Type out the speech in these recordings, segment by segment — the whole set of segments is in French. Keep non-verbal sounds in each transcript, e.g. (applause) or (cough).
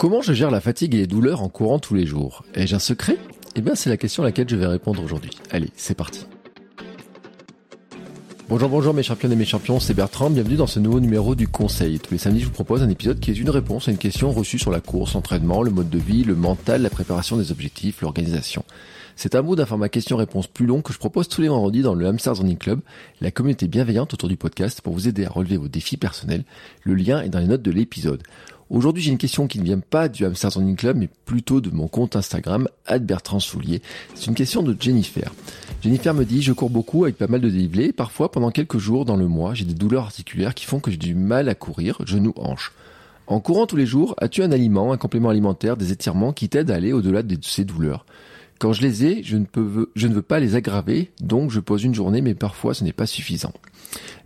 Comment je gère la fatigue et les douleurs en courant tous les jours? Ai-je un secret? Eh bien, c'est la question à laquelle je vais répondre aujourd'hui. Allez, c'est parti. Bonjour, bonjour mes champions et mes champions, c'est Bertrand, bienvenue dans ce nouveau numéro du Conseil. Tous les samedis, je vous propose un épisode qui est une réponse à une question reçue sur la course, l'entraînement, le mode de vie, le mental, la préparation des objectifs, l'organisation. C'est un bout d'un format question-réponse plus long que je propose tous les vendredis dans le Hamsters Running Club, la communauté bienveillante autour du podcast pour vous aider à relever vos défis personnels. Le lien est dans les notes de l'épisode. Aujourd'hui, j'ai une question qui ne vient pas du Hamsters Running Club, mais plutôt de mon compte Instagram, Bertrand Soulier. C'est une question de Jennifer. Jennifer me dit, je cours beaucoup avec pas mal de dénivelé. Parfois, pendant quelques jours dans le mois, j'ai des douleurs articulaires qui font que j'ai du mal à courir, genoux, hanches. En courant tous les jours, as-tu un aliment, un complément alimentaire, des étirements qui t'aident à aller au-delà de ces douleurs? Quand je les ai, je ne, peux, je ne veux pas les aggraver, donc je pose une journée, mais parfois ce n'est pas suffisant.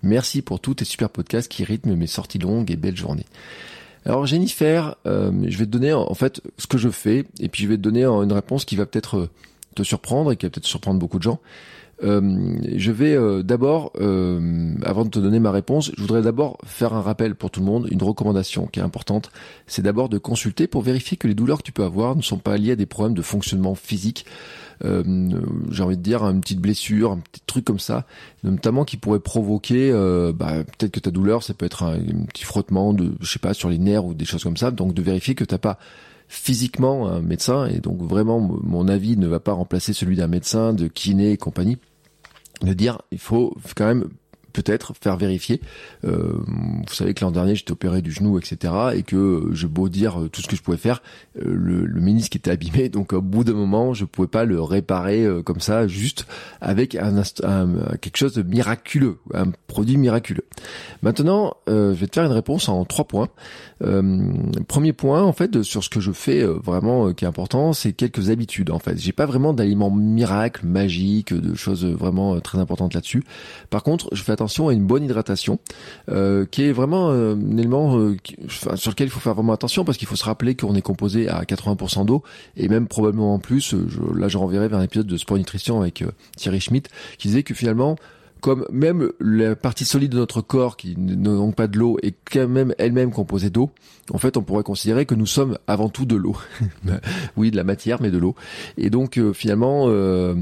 Merci pour tous tes super podcasts qui rythment mes sorties longues et belles journées. Alors Jennifer, euh, je vais te donner en fait ce que je fais et puis je vais te donner une réponse qui va peut-être euh, te surprendre et qui va peut-être surprendre beaucoup de gens. Euh, je vais d'abord, avant de te donner ma réponse, je voudrais d'abord faire un rappel pour tout le monde, une recommandation qui est importante, c'est d'abord de consulter pour vérifier que les douleurs que tu peux avoir ne sont pas liées à des problèmes de fonctionnement physique euh, j'ai envie de dire, une petite blessure, un petit truc comme ça, notamment qui pourrait provoquer, euh, bah, peut-être que ta douleur, ça peut être un, petit frottement de, je sais pas, sur les nerfs ou des choses comme ça. Donc de vérifier que t'as pas physiquement un médecin et donc vraiment mon avis ne va pas remplacer celui d'un médecin, de kiné et compagnie. De dire, il faut quand même peut-être faire vérifier. Euh, vous savez que l'an dernier j'étais opéré du genou, etc. Et que je beau dire tout ce que je pouvais faire, euh, le, le ménisque était abîmé, (laughs) donc au bout d'un moment je pouvais pas le réparer euh, comme ça, juste avec un, quelque chose de miraculeux, un produit miraculeux. Maintenant, je vais te faire une réponse en trois points. premier point, en fait, sur ce que je fais vraiment qui est important, c'est quelques habitudes. En fait, j'ai pas vraiment d'aliments miracles, magiques, de choses vraiment très importantes là-dessus. Par contre, je fais attention attention à une bonne hydratation, euh, qui est vraiment euh, un élément euh, sur lequel il faut faire vraiment attention parce qu'il faut se rappeler qu'on est composé à 80% d'eau et même probablement en plus. Je, là, je renverrai vers un épisode de Sport Nutrition avec Thierry Schmitt qui disait que finalement comme même la partie solide de notre corps qui n'a pas de l'eau est quand même elle-même composée d'eau, en fait, on pourrait considérer que nous sommes avant tout de l'eau. (laughs) oui, de la matière, mais de l'eau. Et donc, euh, finalement, euh,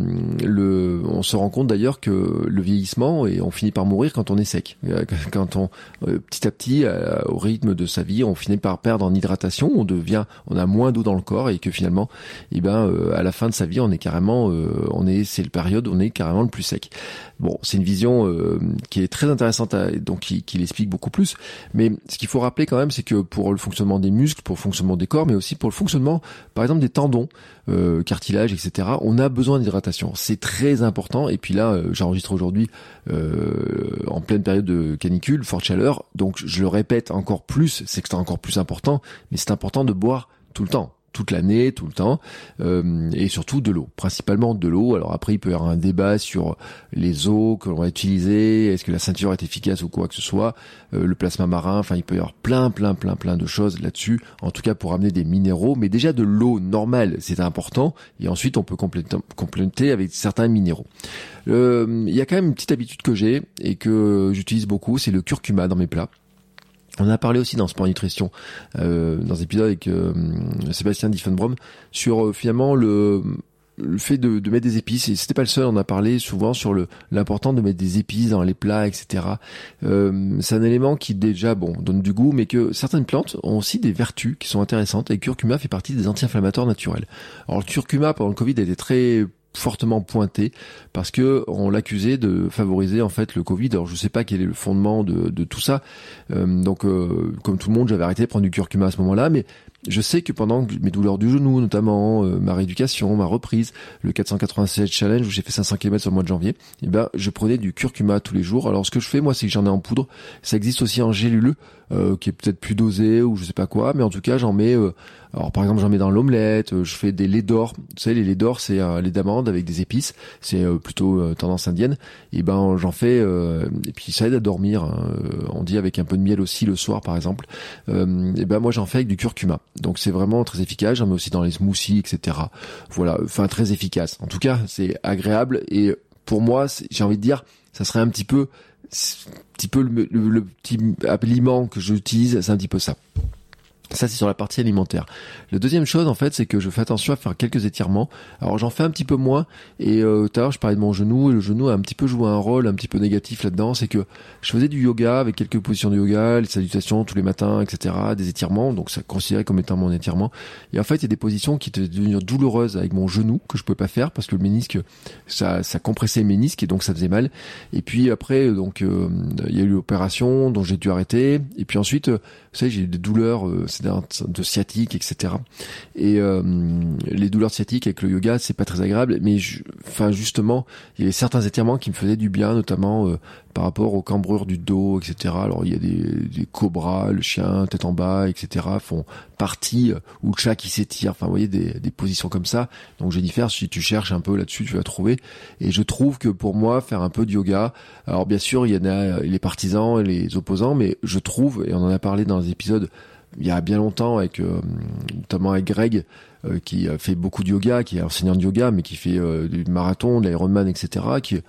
le, on se rend compte d'ailleurs que le vieillissement, et on finit par mourir quand on est sec. Euh, (laughs) quand on, petit à petit, au rythme de sa vie, on finit par perdre en hydratation, on devient, on a moins d'eau dans le corps, et que finalement, eh ben, à la fin de sa vie, on est carrément, on est, c'est le période on est carrément le plus sec. Bon, c'est une euh, qui est très intéressante, à, donc qui, l'explique beaucoup plus. Mais ce qu'il faut rappeler quand même, c'est que pour le fonctionnement des muscles, pour le fonctionnement des corps, mais aussi pour le fonctionnement, par exemple, des tendons, euh, cartilages, etc., on a besoin d'hydratation. C'est très important. Et puis là, euh, j'enregistre aujourd'hui en pleine période de canicule, forte chaleur. Donc je le répète encore plus, c'est que c'est encore plus important, mais c'est important de boire tout le temps toute l'année, tout le temps, euh, et surtout de l'eau, principalement de l'eau. Alors après, il peut y avoir un débat sur les eaux que l'on va utiliser, est-ce que la ceinture est efficace ou quoi que ce soit, euh, le plasma marin, enfin il peut y avoir plein, plein, plein, plein de choses là-dessus, en tout cas pour amener des minéraux, mais déjà de l'eau normale, c'est important, et ensuite on peut compléter, avec certains minéraux. Euh, il y a quand même une petite habitude que j'ai et que j'utilise beaucoup, c'est le curcuma dans mes plats. On a parlé aussi dans Sport Nutrition, euh, dans un épisode avec euh, Sébastien Diffenbrom, sur euh, finalement le, le fait de, de, mettre des épices. Et c'était pas le seul, on a parlé souvent sur le l'important de mettre des épices dans les plats, etc. Euh, c'est un élément qui déjà bon donne du goût, mais que certaines plantes ont aussi des vertus qui sont intéressantes. Et le curcuma fait partie des anti-inflammatoires naturels. Alors le curcuma pendant le Covid a été très fortement pointé parce que on l'accusait de favoriser en fait le Covid. Alors je sais pas quel est le fondement de, de tout ça. Euh, donc euh, comme tout le monde, j'avais arrêté de prendre du curcuma à ce moment-là, mais je sais que pendant mes douleurs du genou, notamment euh, ma rééducation, ma reprise, le 496 challenge où j'ai fait 500 km sur le mois de janvier, eh ben je prenais du curcuma tous les jours. Alors ce que je fais moi, c'est que j'en ai en poudre. Ça existe aussi en gélule, euh, qui est peut-être plus dosé ou je sais pas quoi, mais en tout cas j'en mets. Euh, alors par exemple j'en mets dans l'omelette, je fais des laits d'or. Vous savez les laits d'or c'est un lait d'amande avec des épices, c'est plutôt tendance indienne. Et ben j'en fais et puis ça aide à dormir. Hein. On dit avec un peu de miel aussi le soir par exemple. et ben moi j'en fais avec du curcuma. Donc c'est vraiment très efficace. J'en mets aussi dans les smoothies, etc. Voilà, enfin très efficace. En tout cas, c'est agréable et pour moi, j'ai envie de dire, ça serait un petit peu, petit peu le, le petit aliment que j'utilise, c'est un petit peu ça. Ça, c'est sur la partie alimentaire. La deuxième chose, en fait, c'est que je fais attention à faire quelques étirements. Alors, j'en fais un petit peu moins. Et euh, tout à l'heure, je parlais de mon genou. Et le genou a un petit peu joué un rôle un petit peu négatif là-dedans. C'est que je faisais du yoga avec quelques positions de yoga, les salutations tous les matins, etc. Des étirements. Donc, ça considéré comme étant mon étirement. Et en fait, il y a des positions qui étaient devenues douloureuses avec mon genou que je pouvais pas faire parce que le ménisque, ça, ça compressait le ménisque et donc ça faisait mal. Et puis après, donc, euh, il y a eu l'opération dont j'ai dû arrêter. Et puis ensuite, euh, vous savez, j'ai eu des douleurs, euh, de sciatique, etc. Et euh, les douleurs sciatiques avec le yoga, c'est pas très agréable. Mais enfin, justement, il y avait certains étirements qui me faisaient du bien, notamment euh, par rapport aux cambrures du dos, etc. Alors il y a des, des cobras, le chien tête en bas, etc. font partie ou le chat qui s'étire. Enfin, vous voyez des, des positions comme ça. Donc Jennifer, si tu cherches un peu là-dessus, tu vas trouver. Et je trouve que pour moi, faire un peu de yoga. Alors bien sûr, il y en a les partisans et les opposants, mais je trouve, et on en a parlé dans les épisodes il y a bien longtemps avec euh, notamment avec Greg euh, qui a fait beaucoup de yoga, qui est enseignant de yoga, mais qui fait euh, du marathon, de l'Ironman, etc. Qui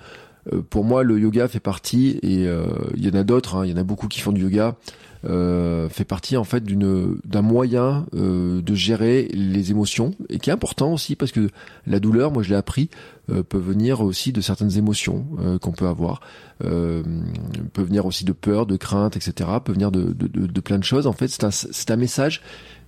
pour moi le yoga fait partie et il y en a d'autres, hein, il y en a beaucoup qui font du yoga. Fait partie en fait d'une d'un moyen de gérer les émotions et qui est important aussi parce que la douleur, moi je l'ai appris, peut venir aussi de certaines émotions qu'on peut avoir euh, peut venir aussi de peur, de crainte, etc. Peut venir de, de, de, plein de choses. En fait, c'est un, c'est un message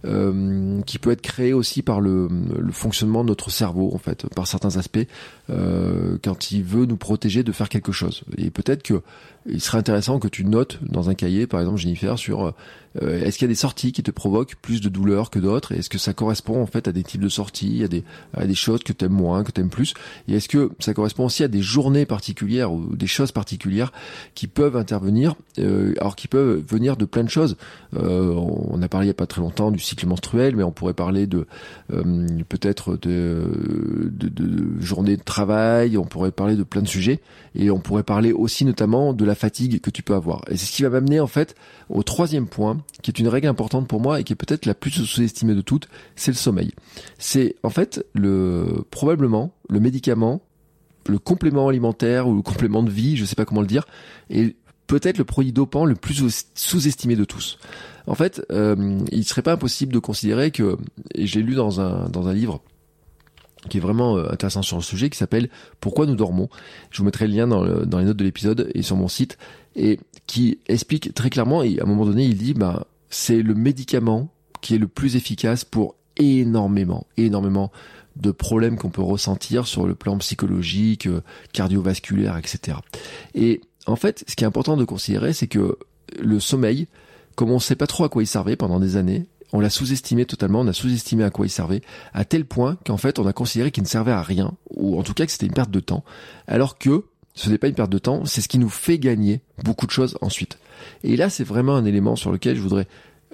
euh, qui peut être créé aussi par le, le, fonctionnement de notre cerveau, en fait, par certains aspects, euh, quand il veut nous protéger de faire quelque chose. Et peut-être que il serait intéressant que tu notes dans un cahier, par exemple, Jennifer, sur euh, est-ce qu'il y a des sorties qui te provoquent plus de douleur que d'autres? Est-ce que ça correspond en fait à des types de sorties, à des, à des choses que tu aimes moins, que tu aimes plus? Et est-ce que ça correspond aussi à des journées particulières ou des choses particulières qui peuvent intervenir, euh, alors qui peuvent venir de plein de choses? Euh, on a parlé il n'y a pas très longtemps du cycle menstruel, mais on pourrait parler de euh, peut-être de, de, de journées de on pourrait parler de plein de sujets, et on pourrait parler aussi notamment de la fatigue que tu peux avoir. Et c'est ce qui va m'amener en fait au troisième point, qui est une règle importante pour moi et qui est peut-être la plus sous-estimée de toutes, c'est le sommeil. C'est en fait le probablement le médicament, le complément alimentaire ou le complément de vie, je sais pas comment le dire, et peut-être le produit dopant le plus sous-estimé de tous. En fait, euh, il serait pas impossible de considérer que, et j'ai lu dans un dans un livre qui est vraiment euh, intéressant sur le sujet, qui s'appelle Pourquoi nous dormons. Je vous mettrai le lien dans, dans les notes de l'épisode et sur mon site, et qui explique très clairement, et à un moment donné, il dit, bah, c'est le médicament qui est le plus efficace pour énormément, énormément de problèmes qu'on peut ressentir sur le plan psychologique, euh, cardiovasculaire, etc. Et en fait, ce qui est important de considérer, c'est que le sommeil, comme on ne sait pas trop à quoi il servait pendant des années, on l'a sous-estimé totalement, on a sous-estimé à quoi il servait, à tel point qu'en fait on a considéré qu'il ne servait à rien, ou en tout cas que c'était une perte de temps, alors que ce n'est pas une perte de temps, c'est ce qui nous fait gagner beaucoup de choses ensuite. Et là c'est vraiment un élément sur lequel je voudrais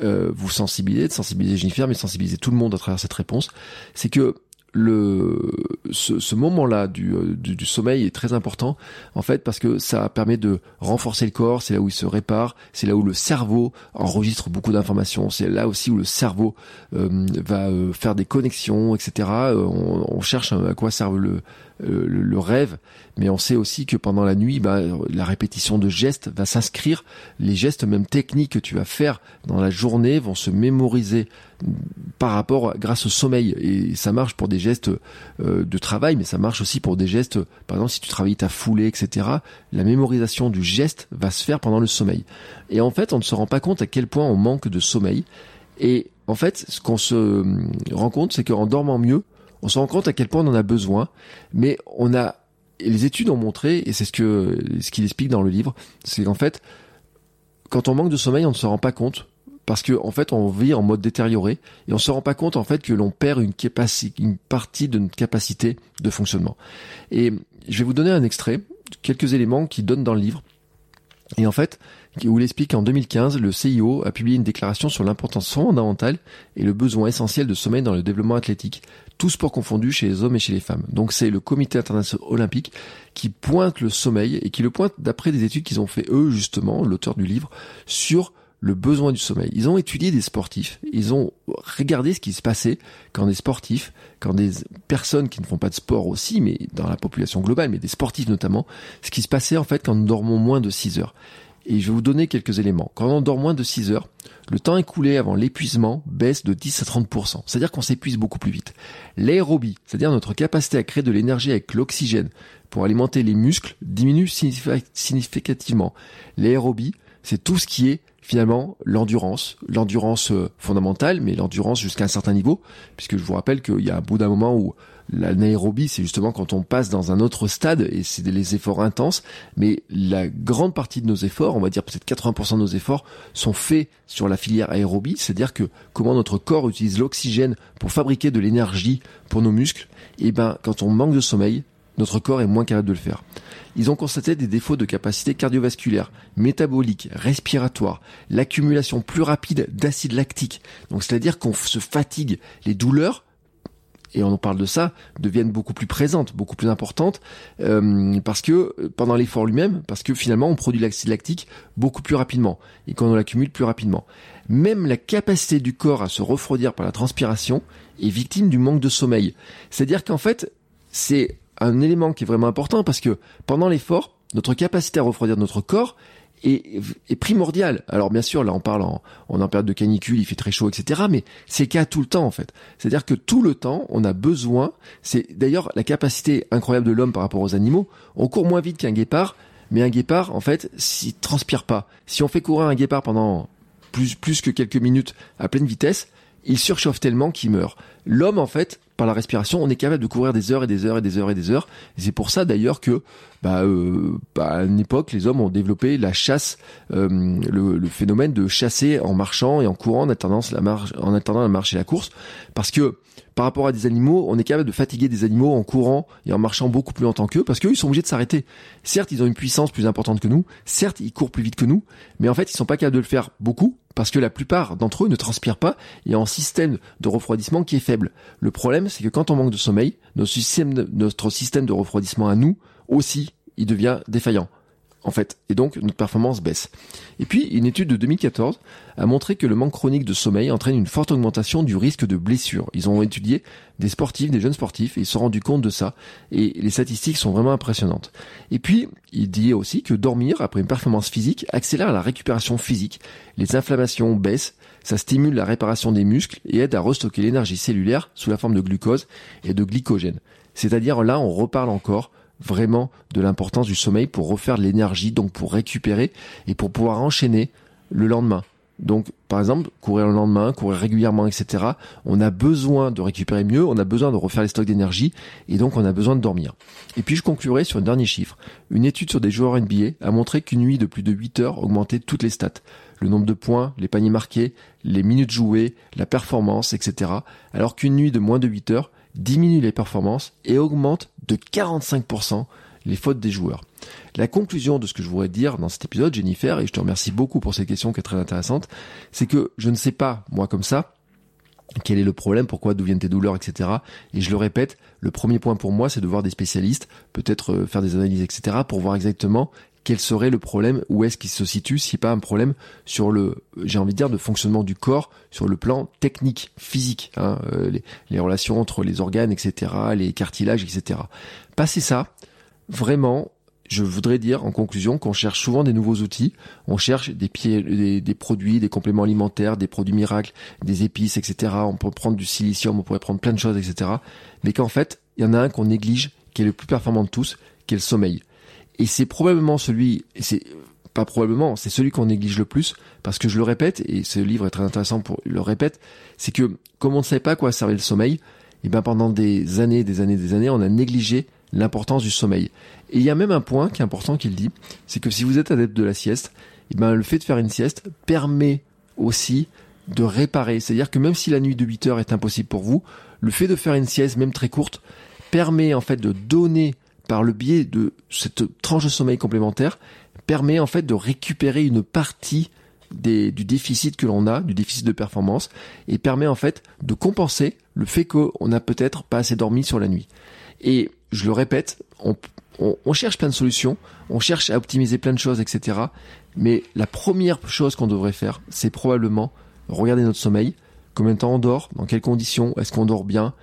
euh, vous sensibiliser, de sensibiliser Jennifer, mais sensibiliser tout le monde à travers cette réponse, c'est que le ce, ce moment-là du, euh, du, du, sommeil est très important en fait parce que ça permet de renforcer le corps, c'est là où il se répare, c'est là où le cerveau enregistre beaucoup d'informations, c'est là aussi où le cerveau euh, va euh, faire des connexions, etc. On, on, cherche à quoi servent le, le, le, rêve, mais on sait aussi que pendant la nuit, bah, la répétition de gestes va s'inscrire, les gestes même techniques que tu vas faire dans la journée vont se mémoriser par rapport grâce au sommeil. Et ça marche pour des gestes euh, de travail mais ça marche aussi pour des gestes par exemple si tu travailles ta foulée etc la mémorisation du geste va se faire pendant le sommeil. Et en fait on ne se rend pas compte à quel point on manque de sommeil. Et en fait ce qu'on se euh, rend compte c'est qu'en dormant mieux on se rend compte à quel point on en a besoin mais on a les études ont montré et c'est ce que ce qu'il explique dans le livre c'est qu'en fait quand on manque de sommeil on ne se rend pas compte parce que en fait on vit en mode détérioré et on se rend pas compte en fait que l'on perd une, une partie de notre capacité de fonctionnement. Et je vais vous donner un extrait, quelques éléments qui donnent dans le livre. Et en fait, où il explique qu'en 2015, le CIO a publié une déclaration sur l'importance fondamentale et le besoin essentiel de sommeil dans le développement athlétique, tout sport confondu chez les hommes et chez les femmes. Donc c'est le comité international olympique qui pointe le sommeil et qui le pointe d'après des études qu'ils ont fait eux justement, l'auteur du livre, sur le besoin du sommeil. Ils ont étudié des sportifs, ils ont regardé ce qui se passait quand des sportifs, quand des personnes qui ne font pas de sport aussi, mais dans la population globale, mais des sportifs notamment, ce qui se passait en fait quand nous dormons moins de 6 heures. Et je vais vous donner quelques éléments. Quand on dort moins de 6 heures, le temps écoulé avant l'épuisement baisse de 10 à 30%. C'est-à-dire qu'on s'épuise beaucoup plus vite. L'aérobie, c'est-à-dire notre capacité à créer de l'énergie avec l'oxygène pour alimenter les muscles, diminue significativement. L'aérobie, c'est tout ce qui est finalement l'endurance, l'endurance euh, fondamentale, mais l'endurance jusqu'à un certain niveau, puisque je vous rappelle qu'il y a un bout d'un moment où l'anaérobie, c'est justement quand on passe dans un autre stade, et c'est des efforts intenses, mais la grande partie de nos efforts, on va dire peut-être 80% de nos efforts, sont faits sur la filière aérobie, c'est-à-dire que comment notre corps utilise l'oxygène pour fabriquer de l'énergie pour nos muscles, et ben quand on manque de sommeil, notre corps est moins capable de le faire. Ils ont constaté des défauts de capacité cardiovasculaire, métabolique, respiratoire, l'accumulation plus rapide d'acide lactique. Donc c'est-à-dire qu'on se fatigue, les douleurs et on en parle de ça, deviennent beaucoup plus présentes, beaucoup plus importantes, euh, parce que euh, pendant l'effort lui-même, parce que finalement on produit l'acide lactique beaucoup plus rapidement et qu'on l'accumule plus rapidement. Même la capacité du corps à se refroidir par la transpiration est victime du manque de sommeil. C'est-à-dire qu'en fait, c'est un élément qui est vraiment important parce que pendant l'effort, notre capacité à refroidir notre corps est, est primordial. Alors bien sûr, là on parle en, en période de canicule, il fait très chaud, etc. Mais c'est le cas tout le temps en fait. C'est-à-dire que tout le temps, on a besoin. C'est d'ailleurs la capacité incroyable de l'homme par rapport aux animaux. On court moins vite qu'un guépard, mais un guépard, en fait, s'il transpire pas, si on fait courir un guépard pendant plus plus que quelques minutes à pleine vitesse, il surchauffe tellement qu'il meurt. L'homme, en fait, par la respiration, on est capable de courir des heures et des heures et des heures et des heures. C'est pour ça d'ailleurs que, bah, euh, bah, à une époque, les hommes ont développé la chasse, euh, le, phénomène de chasser en marchant et en courant en attendant la marche, en attendant la marche et la course, parce que par rapport à des animaux, on est capable de fatiguer des animaux en courant et en marchant beaucoup plus longtemps qu'eux, parce qu'eux, ils sont obligés de s'arrêter. Certes, ils ont une puissance plus importante que nous, certes, ils courent plus vite que nous, mais en fait, ils sont pas capables de le faire beaucoup, parce que la plupart d'entre eux ne transpirent pas et ont un système de refroidissement qui est faible. Le problème, c'est que quand on manque de sommeil, notre système de, notre système de refroidissement à nous aussi, il devient défaillant en fait, et donc notre performance baisse. Et puis, une étude de 2014 a montré que le manque chronique de sommeil entraîne une forte augmentation du risque de blessure. Ils ont étudié des sportifs, des jeunes sportifs, et ils se sont rendus compte de ça, et les statistiques sont vraiment impressionnantes. Et puis, il dit aussi que dormir après une performance physique accélère la récupération physique, les inflammations baissent, ça stimule la réparation des muscles et aide à restocker l'énergie cellulaire sous la forme de glucose et de glycogène. C'est-à-dire là, on reparle encore vraiment de l'importance du sommeil pour refaire de l'énergie, donc pour récupérer et pour pouvoir enchaîner le lendemain. Donc, par exemple, courir le lendemain, courir régulièrement, etc. On a besoin de récupérer mieux, on a besoin de refaire les stocks d'énergie, et donc on a besoin de dormir. Et puis, je conclurai sur un dernier chiffre. Une étude sur des joueurs NBA a montré qu'une nuit de plus de 8 heures augmentait toutes les stats. Le nombre de points, les paniers marqués, les minutes jouées, la performance, etc. Alors qu'une nuit de moins de 8 heures diminue les performances et augmente de 45% les fautes des joueurs. La conclusion de ce que je voudrais dire dans cet épisode, Jennifer, et je te remercie beaucoup pour cette question qui est très intéressante, c'est que je ne sais pas, moi comme ça, quel est le problème, pourquoi, d'où viennent tes douleurs, etc. Et je le répète, le premier point pour moi, c'est de voir des spécialistes, peut-être euh, faire des analyses, etc., pour voir exactement quel serait le problème, où est-ce qu'il se situe, si pas un problème sur le, j'ai envie de dire, de fonctionnement du corps, sur le plan technique, physique, hein, euh, les, relations entre les organes, etc., les cartilages, etc. Passer ça, vraiment, je voudrais dire en conclusion qu'on cherche souvent des nouveaux outils, on cherche des, pieds, des, produits, des compléments alimentaires, des produits miracles, des épices, etc. On peut prendre du silicium, on pourrait prendre plein de choses, etc. Mais qu'en fait, il y en a un qu'on néglige, qui est le plus performant de tous, qui est le sommeil. Et c'est probablement celui, c'est pas probablement, c'est celui qu'on néglige le plus, parce que je le répète, et ce livre est très intéressant pour le répète, c'est que comme on ne savait pas à quoi servait le sommeil, et ben pendant des années, des années, des années, on a négligé l'importance du sommeil. Et il y a même un point qui est important qu'il dit, c'est que si vous êtes adepte de la sieste, et ben le fait de faire une sieste permet aussi de réparer. C'est-à-dire que même si la nuit de 8 heures est impossible pour vous, le fait de faire une sieste, même très courte, permet en fait de donner par le biais de cette tranche de sommeil complémentaire, permet en fait de récupérer une partie du déficit que l'on a, du déficit de performance, et permet en fait de compenser le fait qu'on n'a peut-être pas assez dormi sur la nuit. Et je le répète, on, on, cherche plein de solutions, on cherche à optimiser plein de choses, etc. Mais la première chose qu'on devrait faire, c'est probablement regarder notre sommeil, combien de temps on dort, dans quelles conditions, est-ce qu'on dort bien,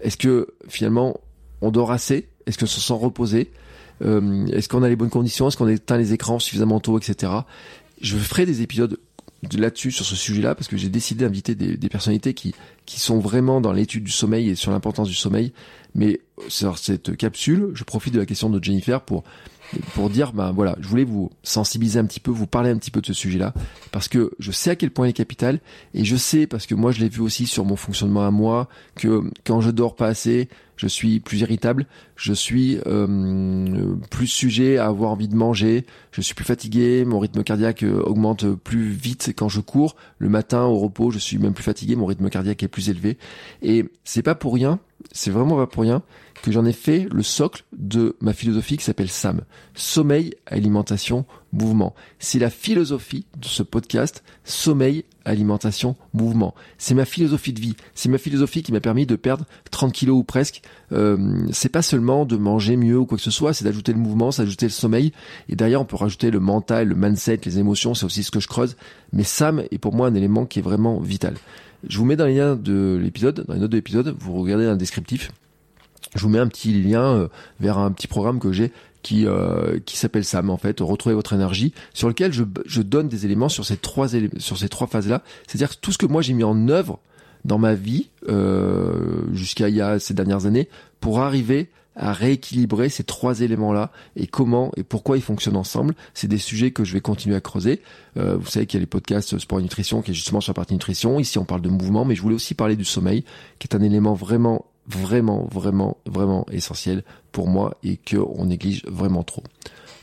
est-ce que finalement on dort assez, est-ce qu'on se sent reposé, euh, est-ce qu'on a les bonnes conditions, est-ce qu'on éteint les écrans suffisamment tôt, etc. Je ferai des épisodes là-dessus sur ce sujet-là parce que j'ai décidé d'inviter des, des, personnalités qui qui sont vraiment dans l'étude du sommeil et sur l'importance du sommeil. Mais sur cette capsule, je profite de la question de Jennifer pour pour dire ben voilà, je voulais vous sensibiliser un petit peu, vous parler un petit peu de ce sujet-là parce que je sais à quel point il est capital et je sais parce que moi je l'ai vu aussi sur mon fonctionnement à moi que quand je dors pas assez, je suis plus irritable, je suis euh, plus sujet à avoir envie de manger, je suis plus fatigué, mon rythme cardiaque euh, augmente plus vite quand je cours, le matin au repos, je suis même plus fatigué, mon rythme cardiaque est plus élevé. Et c'est pas pour rien, c'est vraiment pas pour rien que j'en ai fait le socle de ma philosophie qui s'appelle SAM. Sommeil, alimentation, mouvement. C'est la philosophie de ce podcast, sommeil, alimentation, mouvement. C'est ma philosophie de vie. C'est ma philosophie qui m'a permis de perdre 30 kilos ou presque. Euh, c'est pas seulement de manger mieux ou quoi que ce soit, c'est d'ajouter le mouvement, c'est d'ajouter le sommeil. Et derrière, on peut rajouter le mental, le mindset, les émotions, c'est aussi ce que je creuse. Mais SAM est pour moi un élément qui est vraiment vital. Je vous mets dans les liens de l'épisode, dans les notes de l'épisode, vous regardez dans le descriptif. Je vous mets un petit lien euh, vers un petit programme que j'ai qui euh, qui s'appelle SAM en fait retrouver votre énergie sur lequel je, je donne des éléments sur ces trois sur ces trois phases là c'est-à-dire tout ce que moi j'ai mis en œuvre dans ma vie euh, jusqu'à il y a ces dernières années pour arriver à rééquilibrer ces trois éléments-là et comment et pourquoi ils fonctionnent ensemble. C'est des sujets que je vais continuer à creuser. Euh, vous savez qu'il y a les podcasts Sport et Nutrition qui est justement sur la partie nutrition. Ici, on parle de mouvement, mais je voulais aussi parler du sommeil, qui est un élément vraiment vraiment, vraiment, vraiment essentiel pour moi et qu'on néglige vraiment trop.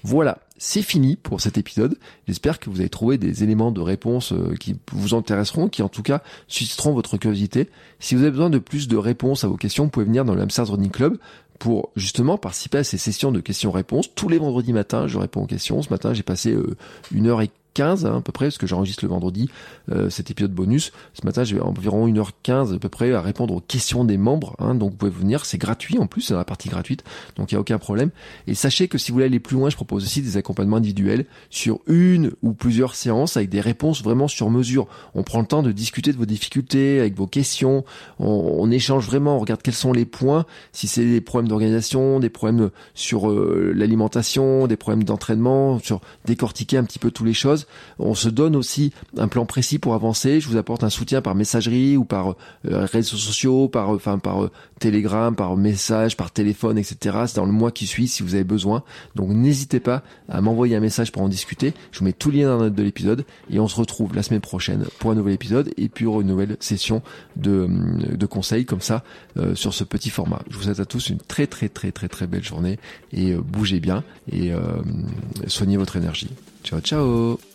Voilà, c'est fini pour cet épisode. J'espère que vous avez trouvé des éléments de réponse euh, qui vous intéresseront, qui en tout cas susciteront votre curiosité. Si vous avez besoin de plus de réponses à vos questions, vous pouvez venir dans le Hamsters Running Club pour justement participer à ces sessions de questions-réponses. Tous les vendredis matins, je réponds aux questions. Ce matin, j'ai passé euh, une heure et 15 hein, à peu près, parce que j'enregistre le vendredi euh, cet épisode bonus. Ce matin, j'ai environ 1h15 à peu près à répondre aux questions des membres. Hein, donc vous pouvez venir, c'est gratuit en plus, c'est dans la partie gratuite, donc il n'y a aucun problème. Et sachez que si vous voulez aller plus loin, je propose aussi des accompagnements individuels sur une ou plusieurs séances avec des réponses vraiment sur mesure. On prend le temps de discuter de vos difficultés, avec vos questions, on, on échange vraiment, on regarde quels sont les points, si c'est des problèmes d'organisation, des problèmes sur euh, l'alimentation, des problèmes d'entraînement, sur décortiquer un petit peu toutes les choses on se donne aussi un plan précis pour avancer. Je vous apporte un soutien par messagerie ou par euh, réseaux sociaux, par euh, enfin par euh, par message, par téléphone, etc. C'est dans le mois qui suit si vous avez besoin. Donc n'hésitez pas à m'envoyer un message pour en discuter. Je vous mets tout le lien dans la note de l'épisode et on se retrouve la semaine prochaine pour un nouvel épisode et pour une nouvelle session de, de conseils comme ça sur ce petit format. Je vous souhaite à tous une très très très très très belle journée et bougez bien et soignez votre énergie. Ciao ciao